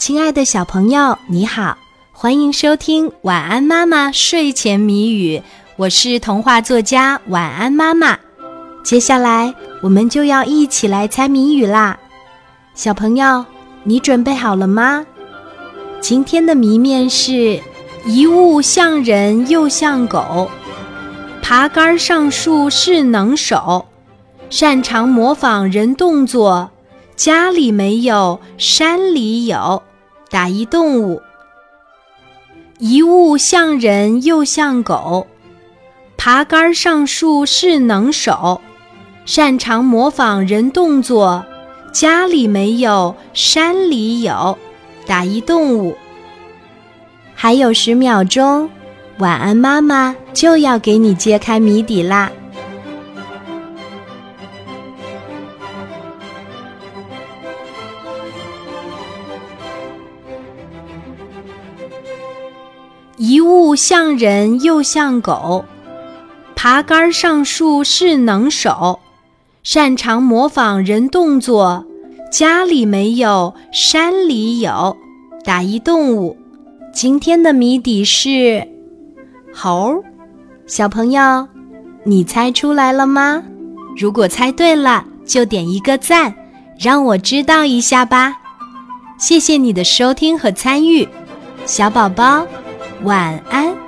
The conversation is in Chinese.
亲爱的小朋友，你好，欢迎收听《晚安妈妈睡前谜语》，我是童话作家晚安妈妈。接下来我们就要一起来猜谜语啦，小朋友，你准备好了吗？今天的谜面是：一物像人又像狗，爬杆上树是能手，擅长模仿人动作，家里没有，山里有。打一动物，一物像人又像狗，爬杆上树是能手，擅长模仿人动作，家里没有，山里有。打一动物，还有十秒钟，晚安妈妈就要给你揭开谜底啦。一物像人又像狗，爬杆上树是能手，擅长模仿人动作，家里没有，山里有。打一动物，今天的谜底是猴。小朋友，你猜出来了吗？如果猜对了，就点一个赞，让我知道一下吧。谢谢你的收听和参与，小宝宝。晚安。